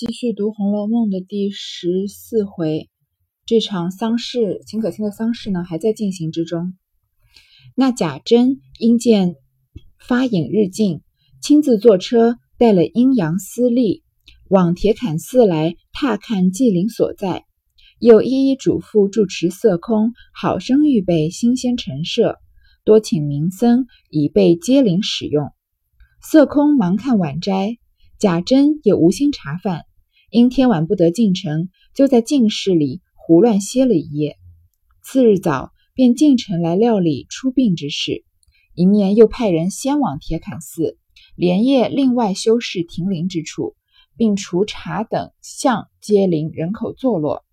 继续读《红楼梦》的第十四回，这场丧事，秦可卿的丧事呢，还在进行之中。那贾珍因见发影日近，亲自坐车带了阴阳司隶往铁槛寺来踏看祭灵所在，又一一嘱咐住持色空，好生预备新鲜陈设，多请名僧以备接灵使用。色空忙看晚斋，贾珍也无心茶饭。因天晚不得进城，就在进室里胡乱歇了一夜。次日早，便进城来料理出殡之事，一面又派人先往铁槛寺，连夜另外修饰停灵之处，并除茶等巷街邻人口坐落。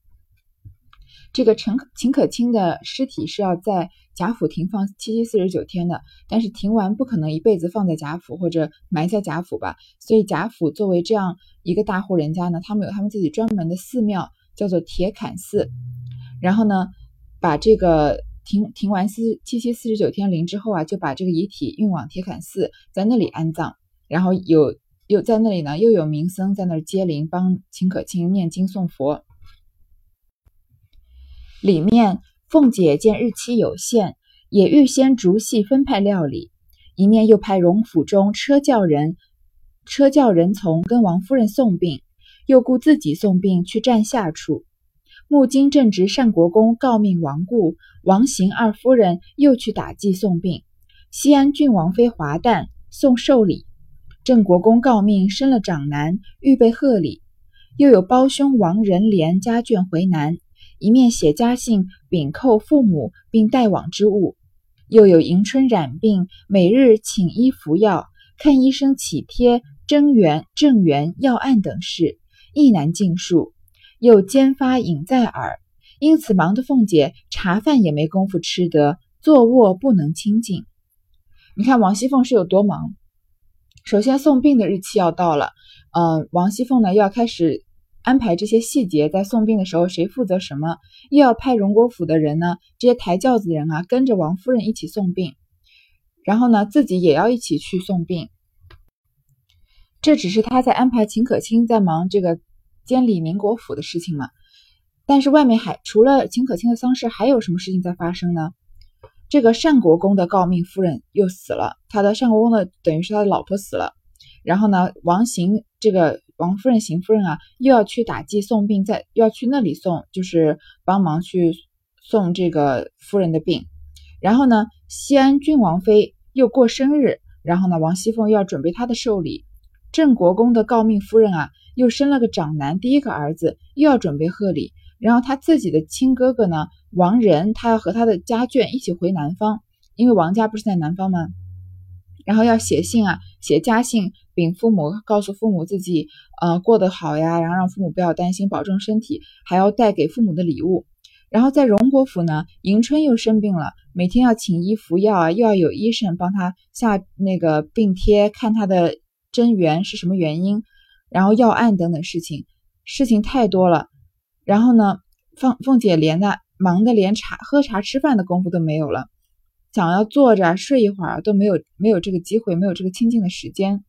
这个陈秦可卿的尸体是要在贾府停放七七四十九天的，但是停完不可能一辈子放在贾府或者埋在贾府吧，所以贾府作为这样一个大户人家呢，他们有他们自己专门的寺庙，叫做铁槛寺。然后呢，把这个停停完四七七四十九天灵之后啊，就把这个遗体运往铁槛寺，在那里安葬。然后有又在那里呢，又有名僧在那儿接灵，帮秦可卿念经诵佛。里面，凤姐见日期有限，也预先逐细分派料理，一面又派荣府中车轿人、车轿人从跟王夫人送殡，又雇自己送殡去站下处。木金正值单国公告命亡故，王行二夫人又去打祭送殡。西安郡王妃华诞送寿礼，郑国公告命生了长男，预备贺礼。又有胞兄王仁廉家眷回南。一面写家信禀叩父母，并带往之物；又有迎春染病，每日请医服药，看医生起贴、增援、正援药案等事，亦难尽述。又兼发饮在耳，因此忙得凤姐茶饭也没工夫吃得，坐卧不能清静。你看王熙凤是有多忙？首先送殡的日期要到了，呃，王熙凤呢又要开始。安排这些细节，在送殡的时候谁负责什么，又要派荣国府的人呢？这些抬轿子的人啊，跟着王夫人一起送殡，然后呢，自己也要一起去送殡。这只是他在安排秦可卿在忙这个监理宁国府的事情嘛？但是外面还除了秦可卿的丧事，还有什么事情在发生呢？这个单国公的诰命夫人又死了，他的单国公的等于是他的老婆死了，然后呢，王行这个。王夫人、邢夫人啊，又要去打祭送殡，在要去那里送，就是帮忙去送这个夫人的病。然后呢，西安郡王妃又过生日，然后呢，王熙凤又要准备她的寿礼。郑国公的诰命夫人啊，又生了个长男，第一个儿子，又要准备贺礼。然后他自己的亲哥哥呢，王仁，他要和他的家眷一起回南方，因为王家不是在南方吗？然后要写信啊，写家信禀父母，告诉父母自己呃过得好呀，然后让父母不要担心，保重身体，还要带给父母的礼物。然后在荣国府呢，迎春又生病了，每天要请医服药啊，又要有医生帮她下那个病贴，看她的真源是什么原因，然后药案等等事情，事情太多了。然后呢，凤凤姐连的忙的连茶喝茶吃饭的功夫都没有了。想要坐着睡一会儿都没有，没有这个机会，没有这个清静的时间。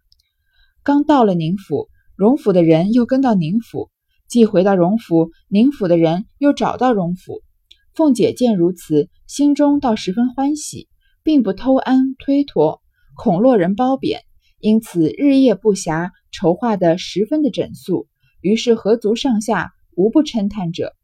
刚到了宁府，荣府的人又跟到宁府，既回到荣府，宁府的人又找到荣府。凤姐见如此，心中倒十分欢喜，并不偷安推脱，恐落人褒贬，因此日夜不暇，筹划得十分的整肃。于是合族上下无不称叹者。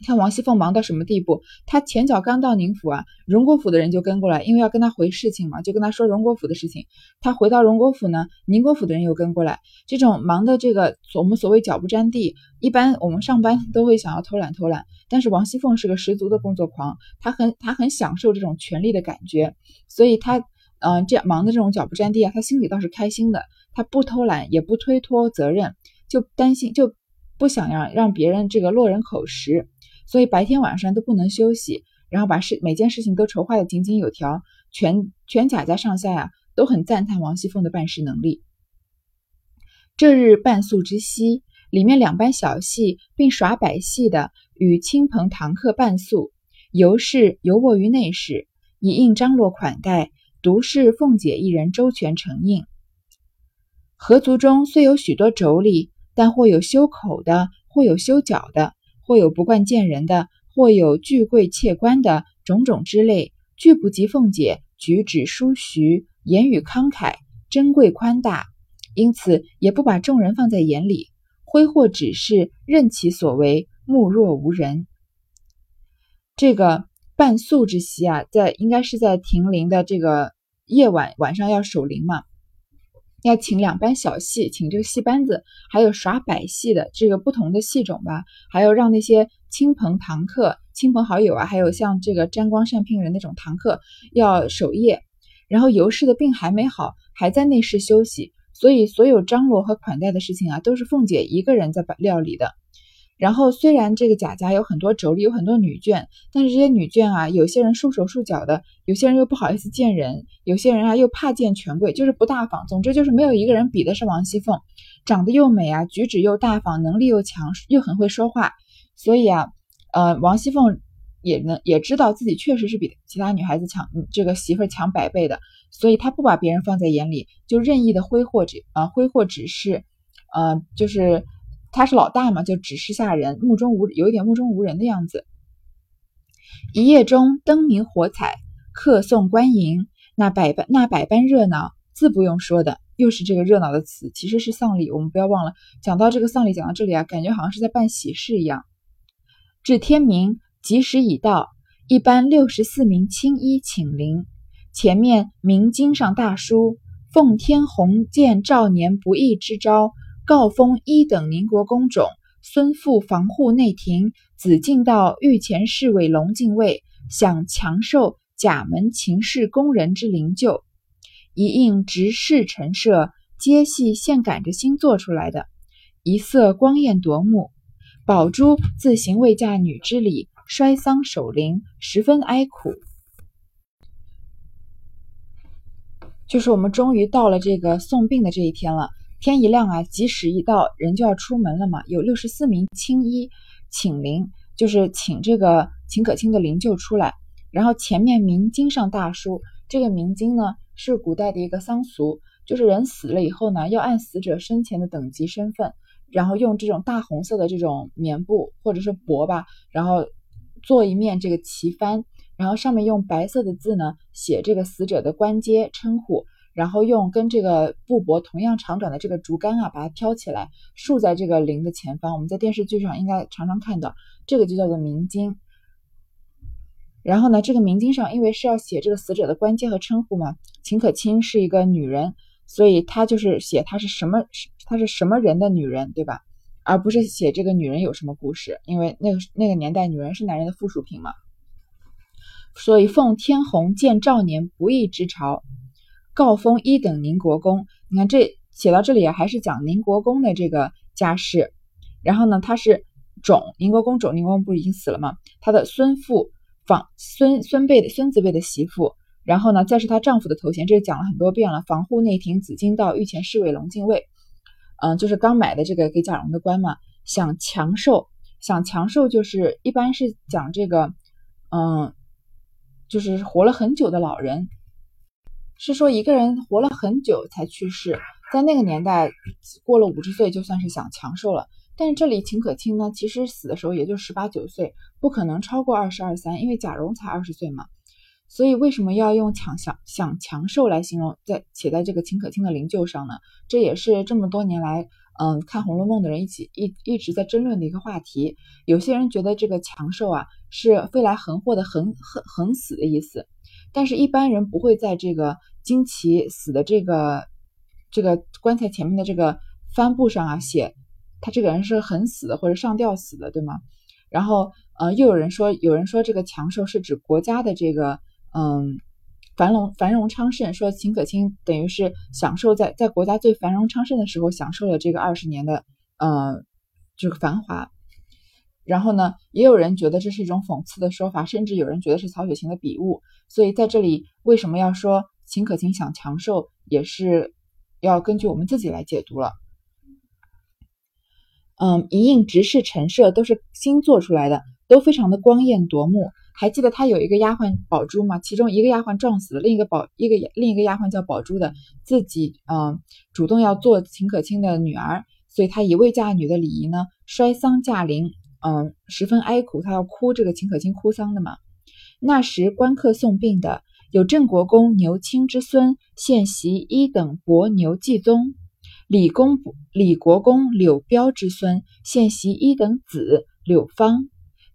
你看王熙凤忙到什么地步？她前脚刚到宁府啊，荣国府的人就跟过来，因为要跟她回事情嘛，就跟她说荣国府的事情。她回到荣国府呢，宁国府的人又跟过来，这种忙的这个，我们所谓脚不沾地。一般我们上班都会想要偷懒偷懒，但是王熙凤是个十足的工作狂，她很她很享受这种权力的感觉，所以她嗯这样忙的这种脚不沾地啊，她心里倒是开心的。她不偷懒，也不推脱责任，就担心就不想让让别人这个落人口实。所以白天晚上都不能休息，然后把事每件事情都筹划的井井有条，全全贾家上下呀都很赞叹王熙凤的办事能力。这日半宿之夕，里面两班小戏并耍百戏的与亲朋堂客伴宿，尤氏游卧于内室，以应张罗款待，独是凤姐一人周全承应。合族中虽有许多妯娌，但或有修口的，或有修脚的，或有不惯见人的，或有拒贵妾官的种种之类，俱不及凤姐举止疏徐，言语慷慨，珍贵宽大，因此也不把众人放在眼里，挥霍只是任其所为，目若无人。这个半宿之席啊，在应该是在停灵的这个夜晚，晚上要守灵嘛。要请两班小戏，请这个戏班子，还有耍百戏的这个不同的戏种吧，还有让那些亲朋堂客、亲朋好友啊，还有像这个沾光善聘人那种堂客要守夜。然后尤氏的病还没好，还在内室休息，所以所有张罗和款待的事情啊，都是凤姐一个人在把料理的。然后虽然这个贾家有很多妯娌，有很多女眷，但是这些女眷啊，有些人束手束脚的，有些人又不好意思见人，有些人啊又怕见权贵，就是不大方。总之就是没有一个人比得上王熙凤，长得又美啊，举止又大方，能力又强，又很会说话。所以啊，呃，王熙凤也能也知道自己确实是比其他女孩子强，这个媳妇强百倍的，所以她不把别人放在眼里，就任意的挥霍指啊挥霍指示，呃，就是。他是老大嘛，就指示下人，目中无有一点目中无人的样子。一夜中灯明火彩，客送官迎，那百般那百般热闹，自不用说的。又是这个热闹的词，其实是丧礼。我们不要忘了，讲到这个丧礼，讲到这里啊，感觉好像是在办喜事一样。至天明，吉时已到，一班六十四名青衣请灵，前面明经上大书：“奉天鸿渐兆年不义之招。”告封一等宁国公种，孙父防护内廷，子敬道御前侍卫龙禁卫，享强受甲门秦氏宫人之灵柩，一应执事陈设，皆系现赶着新做出来的，一色光艳夺目。宝珠自行未嫁女之礼，衰丧守灵，十分哀苦。就是我们终于到了这个送殡的这一天了。天一亮啊，吉时一到，人就要出门了嘛。有六十四名青衣请灵，就是请这个秦可卿的灵柩出来。然后前面明经上大书，这个明经呢是古代的一个丧俗，就是人死了以后呢，要按死者生前的等级身份，然后用这种大红色的这种棉布或者是帛吧，然后做一面这个旗幡，然后上面用白色的字呢写这个死者的官阶称呼。然后用跟这个布帛同样长短的这个竹竿啊，把它挑起来，竖在这个灵的前方。我们在电视剧上应该常常看到，这个就叫做明经。然后呢，这个明经上因为是要写这个死者的官阶和称呼嘛，秦可卿是一个女人，所以她就是写她是什么，她是什么人的女人，对吧？而不是写这个女人有什么故事，因为那个那个年代女人是男人的附属品嘛。所以奉天弘建兆年不义之朝。告封一等宁国公，你看这写到这里啊，还是讲宁国公的这个家世。然后呢，他是种宁国公种，宁国公不是已经死了吗？他的孙父房孙孙辈的孙子辈的媳妇，然后呢，再是她丈夫的头衔，这讲了很多遍了。防护内廷紫金道御前侍卫龙禁卫，嗯，就是刚买的这个给贾蓉的官嘛。想强寿，想强寿就是一般是讲这个，嗯，就是活了很久的老人。是说一个人活了很久才去世，在那个年代，过了五十岁就算是想强寿了。但是这里秦可卿呢，其实死的时候也就十八九岁，不可能超过二十二三，因为贾蓉才二十岁嘛。所以为什么要用强想想强寿来形容，在写在这个秦可卿的灵柩上呢？这也是这么多年来，嗯，看《红楼梦》的人一起一一直在争论的一个话题。有些人觉得这个强寿啊，是飞来横祸的横横横死的意思。但是，一般人不会在这个金奇死的这个这个棺材前面的这个帆布上啊写他这个人是很死的或者上吊死的，对吗？然后，呃，又有人说，有人说这个强寿是指国家的这个嗯繁荣繁荣昌盛，说秦可卿等于是享受在在国家最繁荣昌盛的时候享受了这个二十年的呃这个繁华。然后呢，也有人觉得这是一种讽刺的说法，甚至有人觉得是曹雪芹的笔误。所以在这里，为什么要说秦可卿想长寿，也是要根据我们自己来解读了。嗯，一应执事陈设都是新做出来的，都非常的光艳夺目。还记得他有一个丫鬟宝珠吗？其中一个丫鬟撞死了，另一个宝一个另一个丫鬟叫宝珠的，自己嗯主动要做秦可卿的女儿。所以她以未嫁女的礼仪呢，摔丧驾临，嗯，十分哀苦，他要哭这个秦可卿哭丧的嘛。那时官客送殡的有郑国公牛卿之孙现袭一等伯牛继宗，李公李国公柳彪之孙现袭一等子柳芳，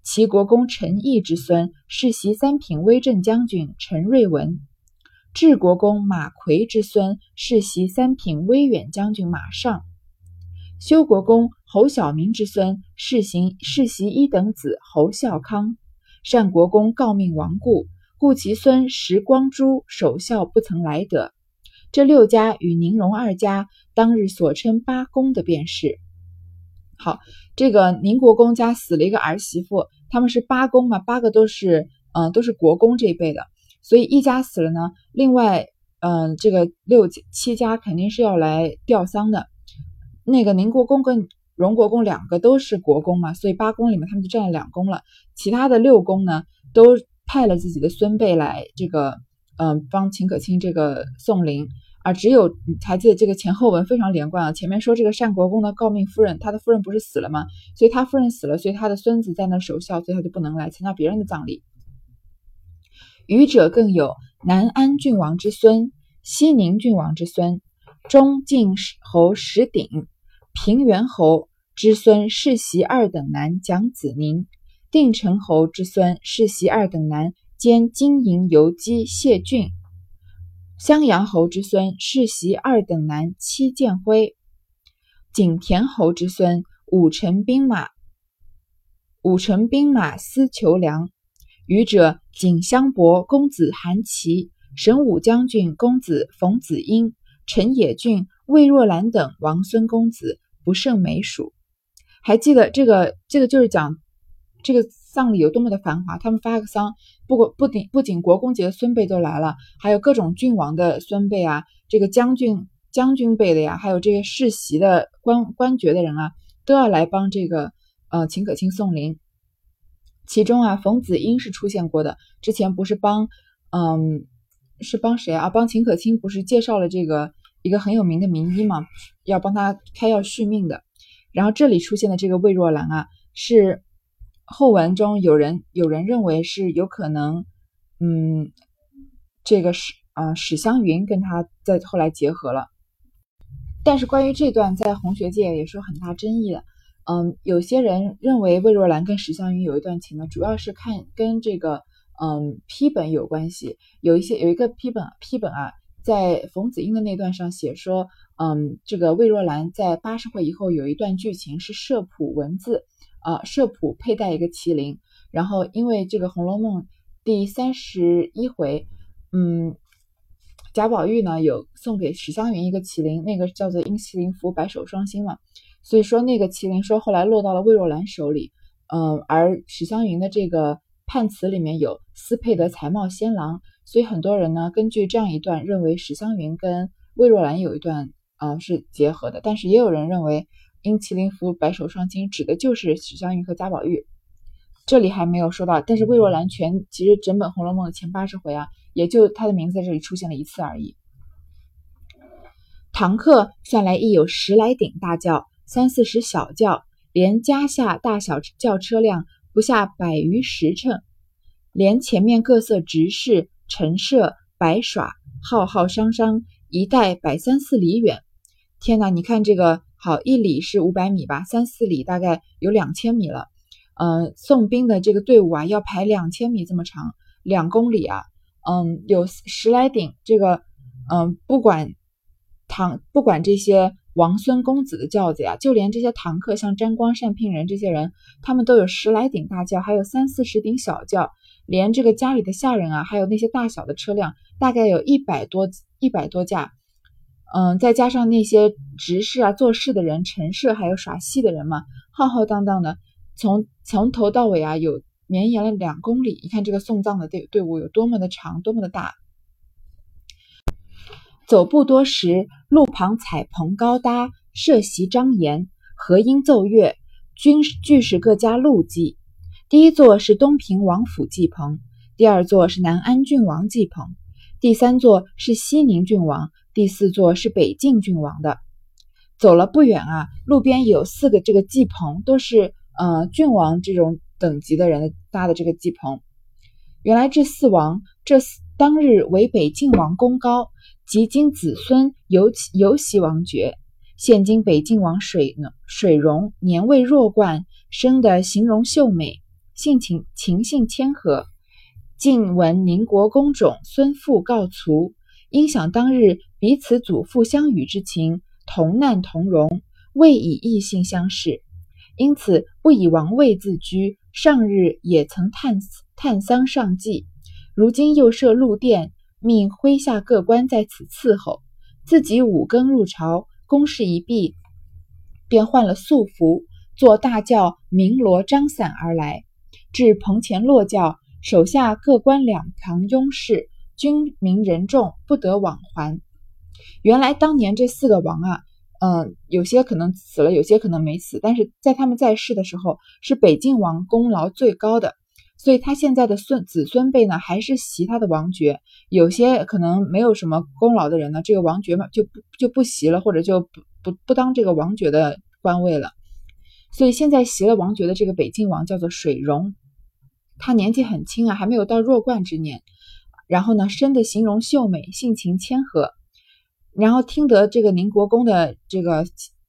齐国公陈毅之孙世袭三品威震将军陈瑞文。治国公马奎之孙世袭三品威远将军马尚，修国公侯小明之孙世行世袭一等子侯孝康，单国公诰命亡故，故其孙时光洙守孝不曾来得。这六家与宁荣二家当日所称八公的便是。好，这个宁国公家死了一个儿媳妇，他们是八公嘛，八个都是嗯都是国公这一辈的。所以一家死了呢，另外，嗯，这个六七家肯定是要来吊丧的。那个宁国公跟荣国公两个都是国公嘛，所以八公里面他们就占了两公了。其他的六公呢，都派了自己的孙辈来这个，嗯，帮秦可卿这个送灵。而只有还记得这个前后文非常连贯啊。前面说这个单国公的诰命夫人，他的夫人不是死了吗？所以他夫人死了，所以他的孙子在那守孝，所以他就不能来参加别人的葬礼。余者更有南安郡王之孙、西宁郡王之孙、中晋侯石鼎、平原侯之孙世袭二等男蒋子宁、定城侯之孙世袭二等男兼金银游击谢俊、襄阳侯之孙世袭二等男戚建辉、景田侯之孙武臣兵马武臣兵马司求良。余者景襄伯公子韩琦、神武将军公子冯子英、陈野俊、魏若兰等王孙公子不胜枚数。还记得这个？这个就是讲这个丧礼有多么的繁华。他们发个丧，不过不仅不仅国公级的孙辈都来了，还有各种郡王的孙辈啊，这个将军将军辈的呀，还有这个世袭的官官爵的人啊，都要来帮这个呃秦可卿送灵。其中啊，冯子英是出现过的。之前不是帮，嗯，是帮谁啊？帮秦可卿不是介绍了这个一个很有名的名医嘛？要帮他开药续命的。然后这里出现的这个魏若兰啊，是后文中有人有人认为是有可能，嗯，这个史啊史湘云跟他在后来结合了。但是关于这段在红学界也是有很大争议的。嗯，有些人认为魏若兰跟史湘云有一段情呢，主要是看跟这个嗯批本有关系。有一些有一个批本批本啊，在冯子英的那段上写说，嗯，这个魏若兰在八十回以后有一段剧情是社谱文字啊，社谱佩戴一个麒麟，然后因为这个《红楼梦》第三十一回，嗯，贾宝玉呢有送给史湘云一个麒麟，那个叫做因麒麟符白首双星嘛。所以说，那个麒麟说后来落到了魏若兰手里，嗯，而史湘云的这个判词里面有斯配得才貌仙郎，所以很多人呢根据这样一段认为史湘云跟魏若兰有一段呃是结合的，但是也有人认为因麒麟符白首双亲指的就是史湘云和贾宝玉，这里还没有说到，但是魏若兰全其实整本《红楼梦》的前八十回啊，也就她的名字在这里出现了一次而已。堂客算来亦有十来顶大轿。三四十小轿，连家下大小轿车辆不下百余十乘，连前面各色执事陈设摆耍，浩浩汤汤，一带百三四里远。天哪，你看这个，好一里是五百米吧，三四里大概有两千米了。嗯，送兵的这个队伍啊，要排两千米这么长，两公里啊。嗯，有十来顶，这个，嗯，不管唐，不管这些。王孙公子的轿子呀，就连这些堂客，像沾光善聘人这些人，他们都有十来顶大轿，还有三四十顶小轿，连这个家里的下人啊，还有那些大小的车辆，大概有一百多一百多架。嗯，再加上那些执事啊、做事的人、陈设，还有耍戏的人嘛，浩浩荡荡的，从从头到尾啊，有绵延了两公里。你看这个送葬的队队伍有多么的长，多么的大。走不多时，路旁彩棚高搭，设席张严，和音奏乐，均俱是各家路祭。第一座是东平王府祭棚，第二座是南安郡王祭棚，第三座是西宁郡王，第四座是北晋郡王的。走了不远啊，路边有四个这个祭棚，都是呃郡王这种等级的人搭的这个祭棚。原来这四王，这当日为北晋王功高，及今子孙尤尤袭王爵。现今北晋王水水溶年未弱冠，生得形容秀美，性情情性谦和。晋闻宁国公种孙父告卒，因想当日彼此祖父相与之情，同难同荣，未以异性相视，因此不以王位自居。上日也曾探探丧上祭，如今又设禄殿，命麾下各官在此伺候。自己五更入朝，公事一毕，便换了素服，坐大轿鸣锣张伞而来，至棚前落轿，手下各官两旁拥侍，军民人众不得往还。原来当年这四个王啊。嗯，有些可能死了，有些可能没死，但是在他们在世的时候，是北晋王功劳最高的，所以他现在的孙子孙辈呢，还是袭他的王爵。有些可能没有什么功劳的人呢，这个王爵嘛，就不就不袭了，或者就不不不当这个王爵的官位了。所以现在袭了王爵的这个北晋王叫做水荣，他年纪很轻啊，还没有到弱冠之年，然后呢，生的形容秀美，性情谦和。然后听得这个宁国公的这个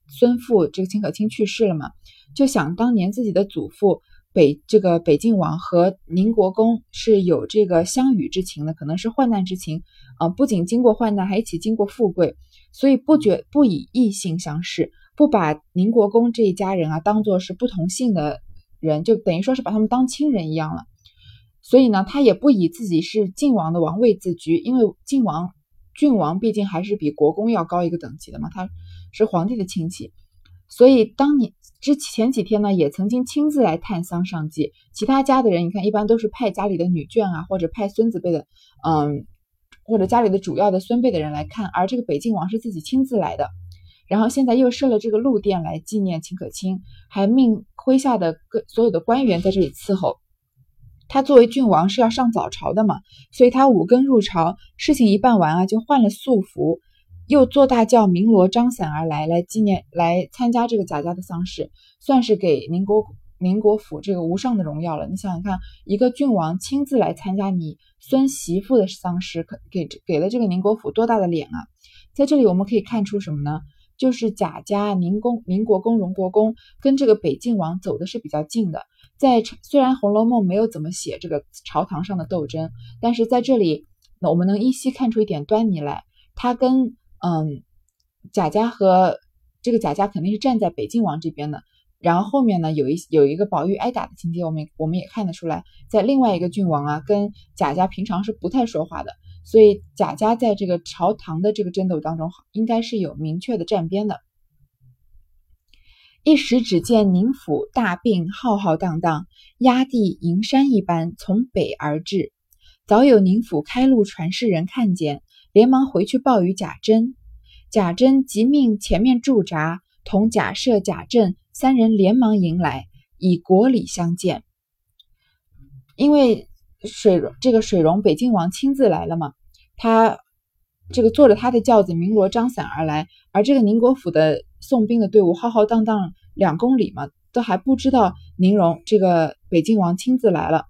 孙父这个秦可卿去世了嘛，就想当年自己的祖父北这个北晋王和宁国公是有这个相与之情的，可能是患难之情。啊，不仅经过患难，还一起经过富贵，所以不觉不以异性相视，不把宁国公这一家人啊当做是不同姓的人，就等于说是把他们当亲人一样了。所以呢，他也不以自己是晋王的王位自居，因为晋王。郡王毕竟还是比国公要高一个等级的嘛，他是皇帝的亲戚，所以当年之前几天呢，也曾经亲自来探丧上祭。其他家的人，你看一般都是派家里的女眷啊，或者派孙子辈的，嗯，或者家里的主要的孙辈的人来看，而这个北晋王是自己亲自来的。然后现在又设了这个禄殿来纪念秦可卿，还命麾下的各所有的官员在这里伺候。他作为郡王是要上早朝的嘛，所以他五更入朝，事情一办完啊，就换了素服，又坐大轿鸣锣张伞而来，来纪念来参加这个贾家的丧事，算是给宁国宁国府这个无上的荣耀了。你想想看，一个郡王亲自来参加你孙媳妇的丧事，可给给了这个宁国府多大的脸啊！在这里我们可以看出什么呢？就是贾家宁公宁国公荣国公跟这个北晋王走的是比较近的。在虽然《红楼梦》没有怎么写这个朝堂上的斗争，但是在这里，那我们能依稀看出一点端倪来。他跟嗯贾家和这个贾家肯定是站在北晋王这边的。然后后面呢，有一有一个宝玉挨打的情节，我们我们也看得出来，在另外一个郡王啊，跟贾家平常是不太说话的。所以贾家在这个朝堂的这个争斗当中，应该是有明确的站边的。一时只见宁府大病浩浩荡荡，压地银山一般从北而至。早有宁府开路传世人看见，连忙回去报与贾珍。贾珍即命前面驻扎，同贾赦、贾政三人连忙迎来，以国礼相见。因为水这个水溶北京王亲自来了嘛，他。这个坐着他的轿子鸣锣张伞而来，而这个宁国府的送兵的队伍浩浩荡荡两公里嘛，都还不知道宁荣这个北晋王亲自来了。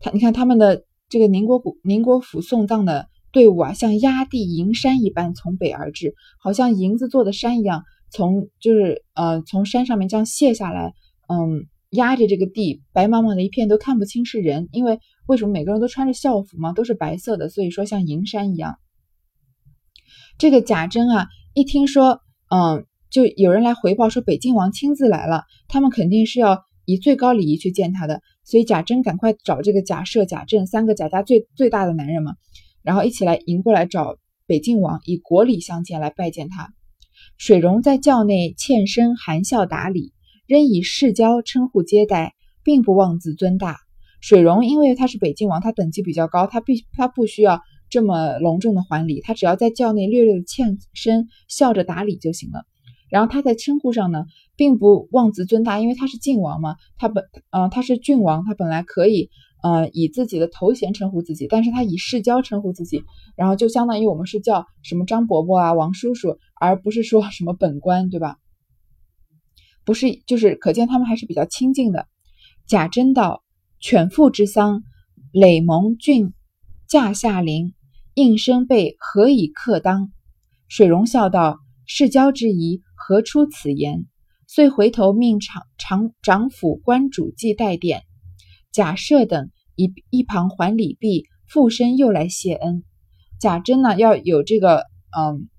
他你看他们的这个宁国府宁国府送葬的队伍啊，像压地银山一般从北而至，好像银子做的山一样，从就是呃从山上面这样卸下来，嗯，压着这个地白茫茫的一片都看不清是人，因为为什么每个人都穿着校服嘛，都是白色的，所以说像银山一样。这个贾珍啊，一听说，嗯，就有人来回报说北静王亲自来了，他们肯定是要以最高礼仪去见他的，所以贾珍赶快找这个贾赦、贾政三个贾家最最大的男人嘛，然后一起来迎过来找北静王，以国礼相见来拜见他。水溶在轿内欠身含笑打礼，仍以世交称呼接待，并不妄自尊大。水溶因为他是北晋王，他等级比较高，他必他不需要。这么隆重的还礼，他只要在轿内略略的欠身，笑着打礼就行了。然后他在称呼上呢，并不妄自尊大，因为他是晋王嘛，他本呃他是郡王，他本来可以呃，以自己的头衔称呼自己，但是他以世交称呼自己，然后就相当于我们是叫什么张伯伯啊、王叔叔，而不是说什么本官，对吧？不是，就是可见他们还是比较亲近的。贾珍道：“犬父之丧，累蒙郡驾下临，应声备何以克当？”水溶笑道：“世交之仪，何出此言？”遂回头命长长长府官主祭代殿。贾赦等一一旁还礼毕，附身又来谢恩。贾珍呢，要有这个，嗯，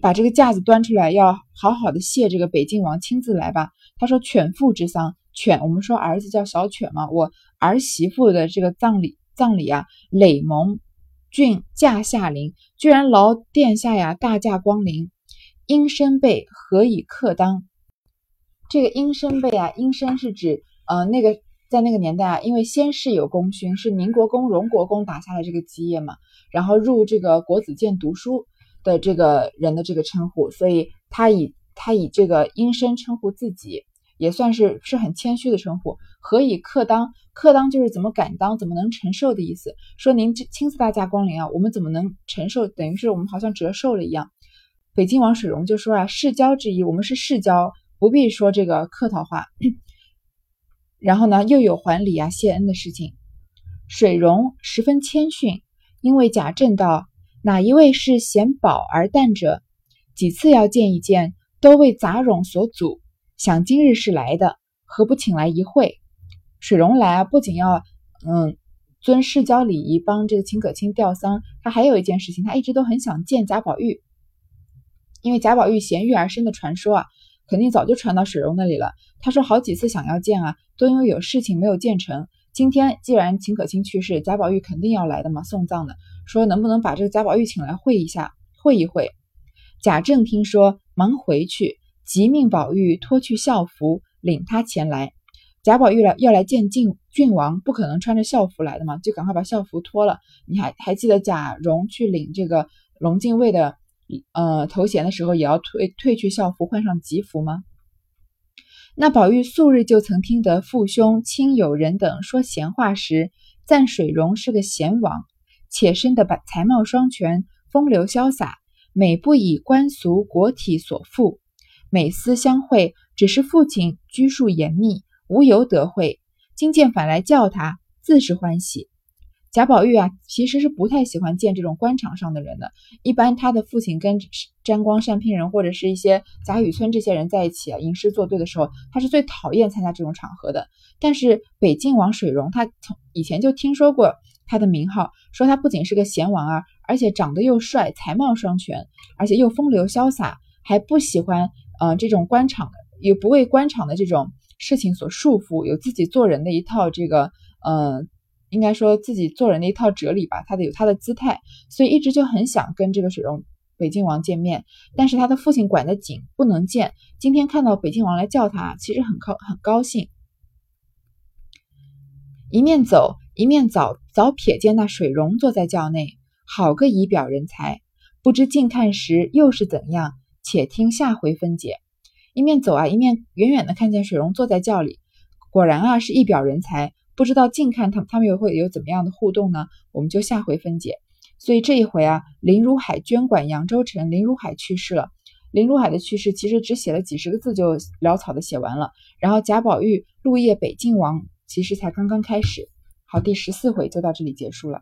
把这个架子端出来，要好好的谢这个北静王亲自来吧。他说：“犬父之丧，犬，我们说儿子叫小犬嘛，我儿媳妇的这个葬礼，葬礼啊，累蒙郡驾下临，居然劳殿下呀大驾光临，应身备何以克当？这个应身备啊，应身是指，呃，那个。”在那个年代啊，因为先是有功勋，是宁国公、荣国公打下的这个基业嘛，然后入这个国子监读书的这个人的这个称呼，所以他以他以这个阴身称呼自己，也算是是很谦虚的称呼。何以克当？克当就是怎么敢当，怎么能承受的意思。说您亲自大驾光临啊，我们怎么能承受？等于是我们好像折寿了一样。北京王水荣就说啊，世交之谊，我们是世交，不必说这个客套话。然后呢，又有还礼啊、谢恩的事情。水荣十分谦逊，因为贾政道：“哪一位是嫌饱而淡者？几次要见一见，都为杂冗所阻。想今日是来的，何不请来一会？”水溶来啊，不仅要嗯遵世交礼仪帮这个秦可卿吊丧，他还有一件事情，他一直都很想见贾宝玉，因为贾宝玉衔玉而生的传说啊。肯定早就传到水溶那里了。他说好几次想要见啊，都因为有事情没有见成。今天既然秦可卿去世，贾宝玉肯定要来的嘛，送葬的。说能不能把这个贾宝玉请来会一下，会一会。贾政听说，忙回去，即命宝玉脱去校服，领他前来。贾宝玉来要来见晋郡王，不可能穿着校服来的嘛，就赶快把校服脱了。你还还记得贾蓉去领这个龙禁卫的？呃，头衔的时候也要退退去校服，换上吉服吗？那宝玉素日就曾听得父兄亲友人等说闲话时，赞水溶是个贤王，且生的把才貌双全，风流潇洒，每不以官俗国体所负。每思相会，只是父亲拘束严密，无由得会。今见反来叫他，自是欢喜。贾宝玉啊，其实是不太喜欢见这种官场上的人的。一般他的父亲跟沾光、善聘人或者是一些贾雨村这些人在一起啊，吟诗作对的时候，他是最讨厌参加这种场合的。但是北静王水溶，他从以前就听说过他的名号，说他不仅是个贤王啊，而且长得又帅，才貌双全，而且又风流潇洒，还不喜欢呃这种官场的，也不为官场的这种事情所束缚，有自己做人的一套这个呃。应该说自己做人的一套哲理吧，他的有他的姿态，所以一直就很想跟这个水溶北静王见面，但是他的父亲管得紧，不能见。今天看到北静王来叫他，其实很高很高兴。一面走一面早早瞥见那水溶坐在轿内，好个仪表人才，不知近看时又是怎样？且听下回分解。一面走啊，一面远远的看见水溶坐在轿里，果然啊是一表人才。不知道近看他他们又会有怎么样的互动呢？我们就下回分解。所以这一回啊，林如海捐管扬州城，林如海去世了。林如海的去世其实只写了几十个字就潦草的写完了。然后贾宝玉入夜北静王，其实才刚刚开始。好，第十四回就到这里结束了。